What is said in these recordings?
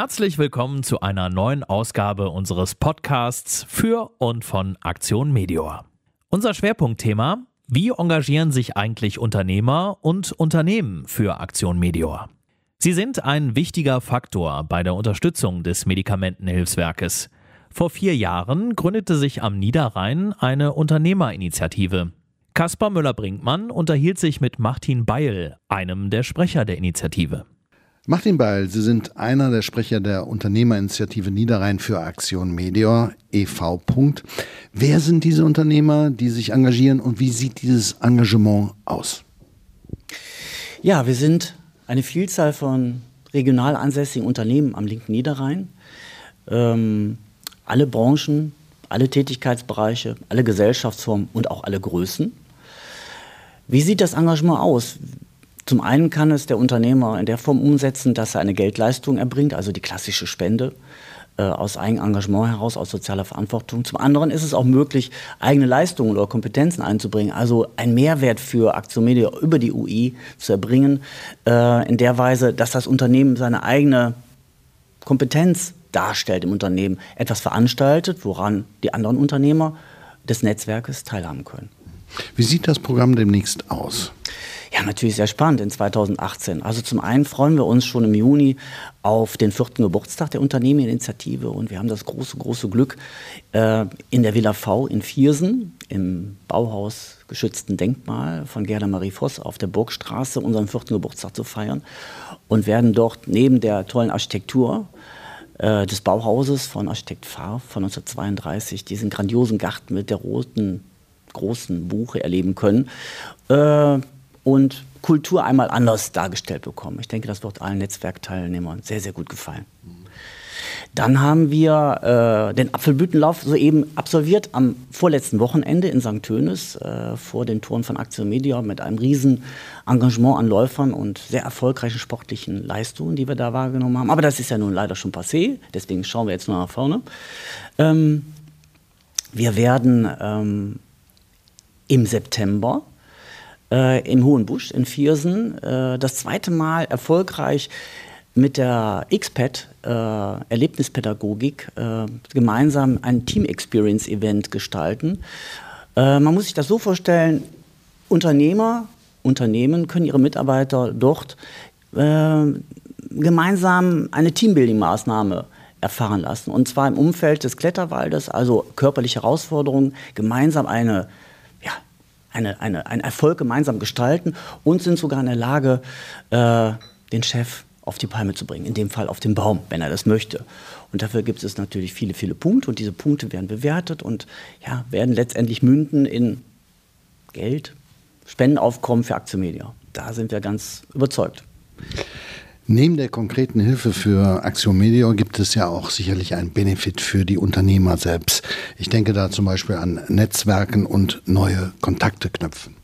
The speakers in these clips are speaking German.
Herzlich willkommen zu einer neuen Ausgabe unseres Podcasts für und von Aktion Medior. Unser Schwerpunktthema, wie engagieren sich eigentlich Unternehmer und Unternehmen für Aktion Medior? Sie sind ein wichtiger Faktor bei der Unterstützung des Medikamentenhilfswerkes. Vor vier Jahren gründete sich am Niederrhein eine Unternehmerinitiative. Kaspar Müller-Brinkmann unterhielt sich mit Martin Beil, einem der Sprecher der Initiative. Martin Beil, Sie sind einer der Sprecher der Unternehmerinitiative Niederrhein für Aktion Meteor e.V. Wer sind diese Unternehmer, die sich engagieren und wie sieht dieses Engagement aus? Ja, wir sind eine Vielzahl von regional ansässigen Unternehmen am linken Niederrhein. Ähm, alle Branchen, alle Tätigkeitsbereiche, alle Gesellschaftsformen und auch alle Größen. Wie sieht das Engagement aus? Zum einen kann es der Unternehmer in der Form umsetzen, dass er eine Geldleistung erbringt, also die klassische Spende äh, aus eigenem Engagement heraus, aus sozialer Verantwortung. Zum anderen ist es auch möglich, eigene Leistungen oder Kompetenzen einzubringen, also einen Mehrwert für Aktionmedia über die UI zu erbringen, äh, in der Weise, dass das Unternehmen seine eigene Kompetenz darstellt im Unternehmen, etwas veranstaltet, woran die anderen Unternehmer des Netzwerkes teilhaben können. Wie sieht das Programm demnächst aus? Ja, natürlich sehr spannend in 2018. Also zum einen freuen wir uns schon im Juni auf den vierten Geburtstag der Unternehmeninitiative und wir haben das große, große Glück, äh, in der Villa V in Viersen, im Bauhaus geschützten Denkmal von Gerda Marie Voss auf der Burgstraße unseren vierten Geburtstag zu feiern und werden dort neben der tollen Architektur äh, des Bauhauses von Architekt Fahr von 1932 diesen grandiosen Garten mit der roten großen Buche erleben können. Äh, und Kultur einmal anders dargestellt bekommen. Ich denke, das wird allen Netzwerkteilnehmern sehr, sehr gut gefallen. Dann haben wir äh, den Apfelblütenlauf soeben absolviert am vorletzten Wochenende in St. Tönis äh, vor den Toren von Aktion Media mit einem riesen Engagement an Läufern und sehr erfolgreichen sportlichen Leistungen, die wir da wahrgenommen haben. Aber das ist ja nun leider schon passé, deswegen schauen wir jetzt nur nach vorne. Ähm, wir werden ähm, im September äh, im Hohen Busch in Viersen äh, das zweite Mal erfolgreich mit der XPAD äh, Erlebnispädagogik äh, gemeinsam ein Team Experience Event gestalten. Äh, man muss sich das so vorstellen, Unternehmer, Unternehmen können ihre Mitarbeiter dort äh, gemeinsam eine Teambuilding-Maßnahme erfahren lassen. Und zwar im Umfeld des Kletterwaldes, also körperliche Herausforderungen, gemeinsam eine eine, eine, einen Erfolg gemeinsam gestalten und sind sogar in der Lage, äh, den Chef auf die Palme zu bringen, in dem Fall auf den Baum, wenn er das möchte. Und dafür gibt es natürlich viele, viele Punkte und diese Punkte werden bewertet und ja, werden letztendlich münden in Geld, Spendenaufkommen für Aktionmedia. Da sind wir ganz überzeugt. Neben der konkreten Hilfe für Axiom Meteor gibt es ja auch sicherlich einen Benefit für die Unternehmer selbst. Ich denke da zum Beispiel an Netzwerken und neue Kontakte knüpfen.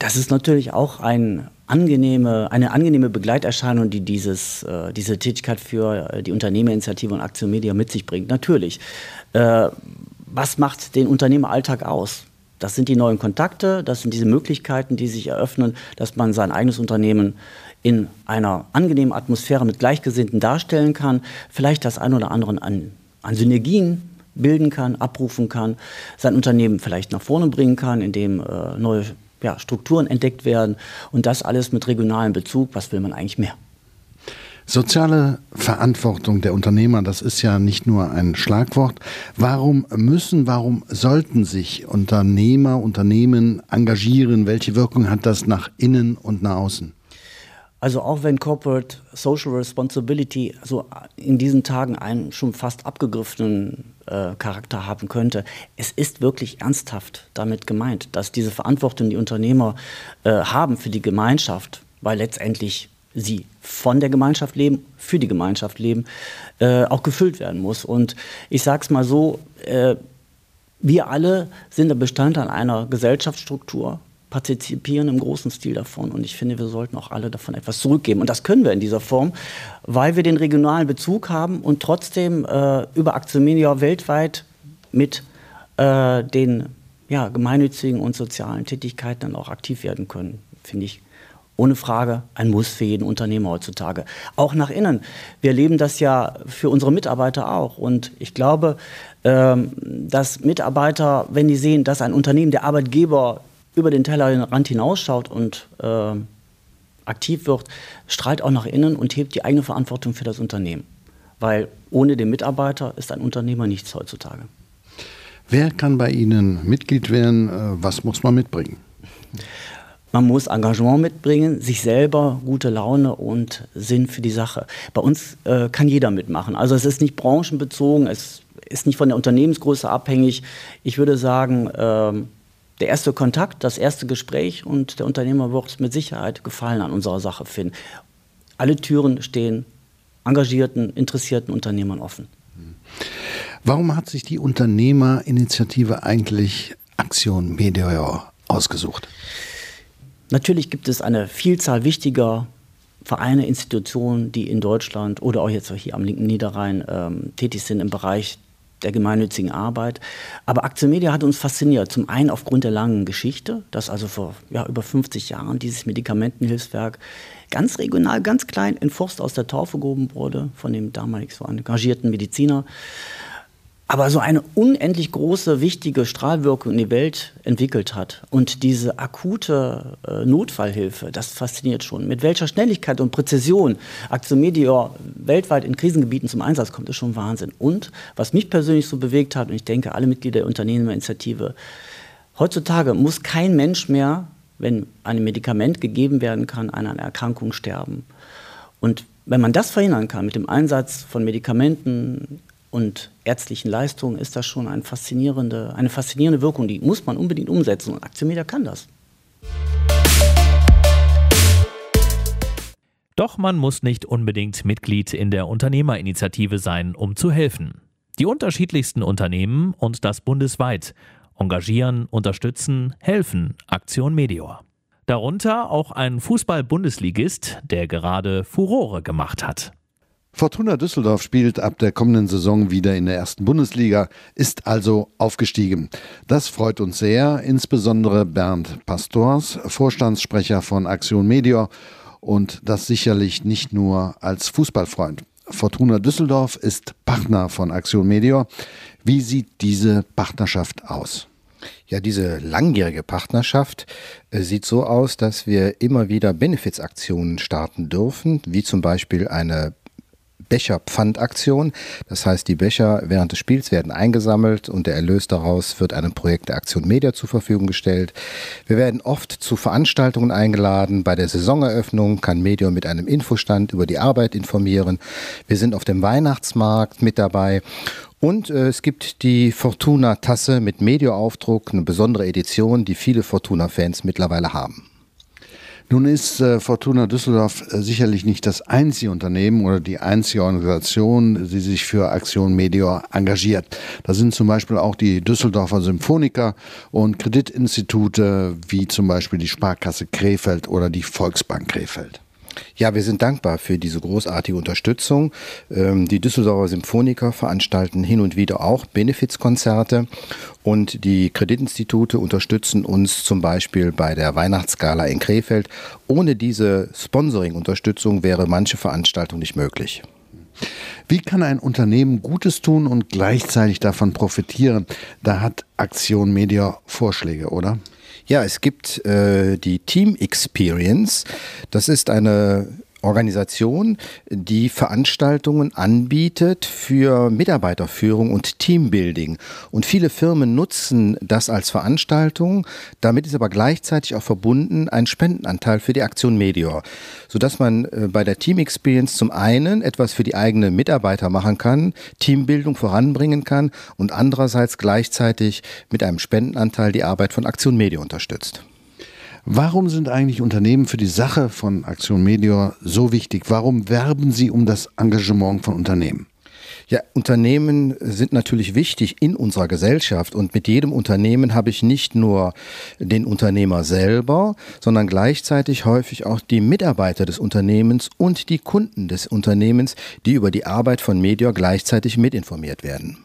Das ist natürlich auch ein angenehme, eine angenehme Begleiterscheinung, die dieses, äh, diese Tätigkeit für äh, die Unternehmerinitiative und Aktion Media mit sich bringt. Natürlich. Äh, was macht den Unternehmeralltag aus? Das sind die neuen Kontakte, das sind diese Möglichkeiten, die sich eröffnen, dass man sein eigenes Unternehmen in einer angenehmen Atmosphäre mit Gleichgesinnten darstellen kann, vielleicht das ein oder andere an, an Synergien bilden kann, abrufen kann, sein Unternehmen vielleicht nach vorne bringen kann, indem äh, neue ja, Strukturen entdeckt werden und das alles mit regionalem Bezug. Was will man eigentlich mehr? Soziale Verantwortung der Unternehmer, das ist ja nicht nur ein Schlagwort. Warum müssen, warum sollten sich Unternehmer, Unternehmen engagieren? Welche Wirkung hat das nach innen und nach außen? Also auch wenn Corporate Social Responsibility so in diesen Tagen einen schon fast abgegriffenen äh, Charakter haben könnte, es ist wirklich ernsthaft damit gemeint, dass diese Verantwortung, die Unternehmer äh, haben für die Gemeinschaft, weil letztendlich sie von der Gemeinschaft leben, für die Gemeinschaft leben, äh, auch gefüllt werden muss. Und ich sage es mal so, äh, wir alle sind der Bestandteil einer Gesellschaftsstruktur, partizipieren im großen Stil davon. Und ich finde, wir sollten auch alle davon etwas zurückgeben. Und das können wir in dieser Form, weil wir den regionalen Bezug haben und trotzdem äh, über Aktionmedia weltweit mit äh, den ja, gemeinnützigen und sozialen Tätigkeiten dann auch aktiv werden können, finde ich ohne Frage ein Muss für jeden Unternehmer heutzutage. Auch nach innen. Wir erleben das ja für unsere Mitarbeiter auch. Und ich glaube, ähm, dass Mitarbeiter, wenn die sehen, dass ein Unternehmen, der Arbeitgeber über den Tellerrand hinausschaut und äh, aktiv wird, strahlt auch nach innen und hebt die eigene Verantwortung für das Unternehmen. Weil ohne den Mitarbeiter ist ein Unternehmer nichts heutzutage. Wer kann bei Ihnen Mitglied werden? Äh, was muss man mitbringen? Man muss Engagement mitbringen, sich selber gute Laune und Sinn für die Sache. Bei uns äh, kann jeder mitmachen. Also es ist nicht branchenbezogen, es ist nicht von der Unternehmensgröße abhängig. Ich würde sagen, äh, der erste Kontakt, das erste Gespräch und der Unternehmer wird mit Sicherheit Gefallen an unserer Sache finden. Alle Türen stehen engagierten, interessierten Unternehmern offen. Warum hat sich die Unternehmerinitiative eigentlich Aktion Meteor ausgesucht? Natürlich gibt es eine Vielzahl wichtiger Vereine, Institutionen, die in Deutschland oder auch jetzt hier am linken Niederrhein ähm, tätig sind im Bereich der gemeinnützigen Arbeit. Aber Aktion Media hat uns fasziniert. Zum einen aufgrund der langen Geschichte, dass also vor ja, über 50 Jahren dieses Medikamentenhilfswerk ganz regional, ganz klein in Forst aus der Taufe gehoben wurde von dem damalig so engagierten Mediziner aber so eine unendlich große, wichtige Strahlwirkung in die Welt entwickelt hat. Und diese akute äh, Notfallhilfe, das fasziniert schon. Mit welcher Schnelligkeit und Präzision Aktion Meteor weltweit in Krisengebieten zum Einsatz kommt, ist schon Wahnsinn. Und was mich persönlich so bewegt hat, und ich denke, alle Mitglieder der Unternehmerinitiative, heutzutage muss kein Mensch mehr, wenn ein Medikament gegeben werden kann, an einer Erkrankung sterben. Und wenn man das verhindern kann mit dem Einsatz von Medikamenten, und ärztlichen Leistungen ist das schon eine faszinierende, eine faszinierende Wirkung. Die muss man unbedingt umsetzen und Aktionmeter kann das. Doch man muss nicht unbedingt Mitglied in der Unternehmerinitiative sein, um zu helfen. Die unterschiedlichsten Unternehmen und das bundesweit engagieren, unterstützen, helfen Aktion Medior. Darunter auch ein Fußball-Bundesligist, der gerade Furore gemacht hat. Fortuna Düsseldorf spielt ab der kommenden Saison wieder in der ersten Bundesliga, ist also aufgestiegen. Das freut uns sehr, insbesondere Bernd Pastors, Vorstandssprecher von Aktion Medior und das sicherlich nicht nur als Fußballfreund. Fortuna Düsseldorf ist Partner von Aktion Medior. Wie sieht diese Partnerschaft aus? Ja, diese langjährige Partnerschaft äh, sieht so aus, dass wir immer wieder Benefizaktionen starten dürfen, wie zum Beispiel eine Becherpfandaktion. Das heißt, die Becher während des Spiels werden eingesammelt und der Erlös daraus wird einem Projekt der Aktion Media zur Verfügung gestellt. Wir werden oft zu Veranstaltungen eingeladen. Bei der Saisoneröffnung kann Medium mit einem Infostand über die Arbeit informieren. Wir sind auf dem Weihnachtsmarkt mit dabei und äh, es gibt die Fortuna-Tasse mit Medioaufdruck, eine besondere Edition, die viele Fortuna-Fans mittlerweile haben. Nun ist äh, Fortuna Düsseldorf äh, sicherlich nicht das einzige Unternehmen oder die einzige Organisation, die sich für Aktion Medior engagiert. Da sind zum Beispiel auch die Düsseldorfer Symphoniker und Kreditinstitute wie zum Beispiel die Sparkasse Krefeld oder die Volksbank Krefeld. Ja, wir sind dankbar für diese großartige Unterstützung. Ähm, die Düsseldorfer Symphoniker veranstalten hin und wieder auch Benefizkonzerte und die Kreditinstitute unterstützen uns zum Beispiel bei der Weihnachtsgala in Krefeld. Ohne diese Sponsoring-Unterstützung wäre manche Veranstaltung nicht möglich. Wie kann ein Unternehmen Gutes tun und gleichzeitig davon profitieren? Da hat Aktion Media Vorschläge, oder? Ja, es gibt äh, die Team Experience. Das ist eine Organisation, die Veranstaltungen anbietet für Mitarbeiterführung und Teambuilding. Und viele Firmen nutzen das als Veranstaltung. Damit ist aber gleichzeitig auch verbunden ein Spendenanteil für die Aktion Medior, sodass man äh, bei der Team Experience zum einen etwas für die eigenen Mitarbeiter machen kann, Teambildung voranbringen kann und andererseits gleichzeitig mit einem Spendenanteil die Arbeit von Aktion Media unterstützt. Warum sind eigentlich Unternehmen für die Sache von Aktion Medior so wichtig? Warum werben sie um das Engagement von Unternehmen? Ja, Unternehmen sind natürlich wichtig in unserer Gesellschaft und mit jedem Unternehmen habe ich nicht nur den Unternehmer selber, sondern gleichzeitig häufig auch die Mitarbeiter des Unternehmens und die Kunden des Unternehmens, die über die Arbeit von Medior gleichzeitig mitinformiert werden.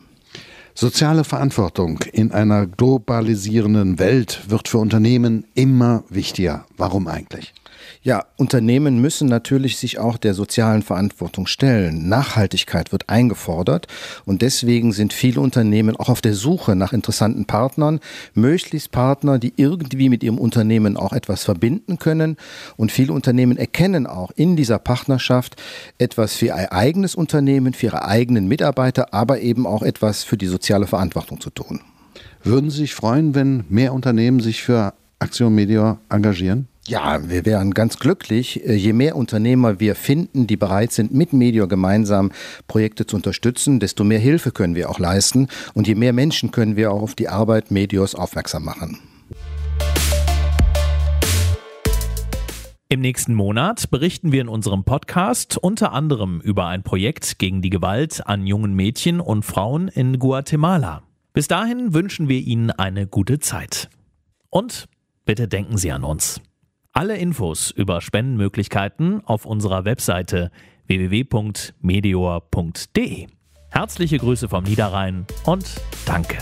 Soziale Verantwortung in einer globalisierenden Welt wird für Unternehmen immer wichtiger. Warum eigentlich? Ja, Unternehmen müssen natürlich sich auch der sozialen Verantwortung stellen. Nachhaltigkeit wird eingefordert und deswegen sind viele Unternehmen auch auf der Suche nach interessanten Partnern, möglichst Partner, die irgendwie mit ihrem Unternehmen auch etwas verbinden können. Und viele Unternehmen erkennen auch in dieser Partnerschaft etwas für ihr eigenes Unternehmen, für ihre eigenen Mitarbeiter, aber eben auch etwas für die soziale Verantwortung zu tun. Würden Sie sich freuen, wenn mehr Unternehmen sich für Aktion Media engagieren? Ja, wir wären ganz glücklich, äh, je mehr Unternehmer wir finden, die bereit sind, mit Medior gemeinsam Projekte zu unterstützen, desto mehr Hilfe können wir auch leisten und je mehr Menschen können wir auch auf die Arbeit Medios aufmerksam machen. Im nächsten Monat berichten wir in unserem Podcast unter anderem über ein Projekt gegen die Gewalt an jungen Mädchen und Frauen in Guatemala. Bis dahin wünschen wir Ihnen eine gute Zeit. Und bitte denken Sie an uns. Alle Infos über Spendenmöglichkeiten auf unserer Webseite www.meteor.de. Herzliche Grüße vom Niederrhein und danke.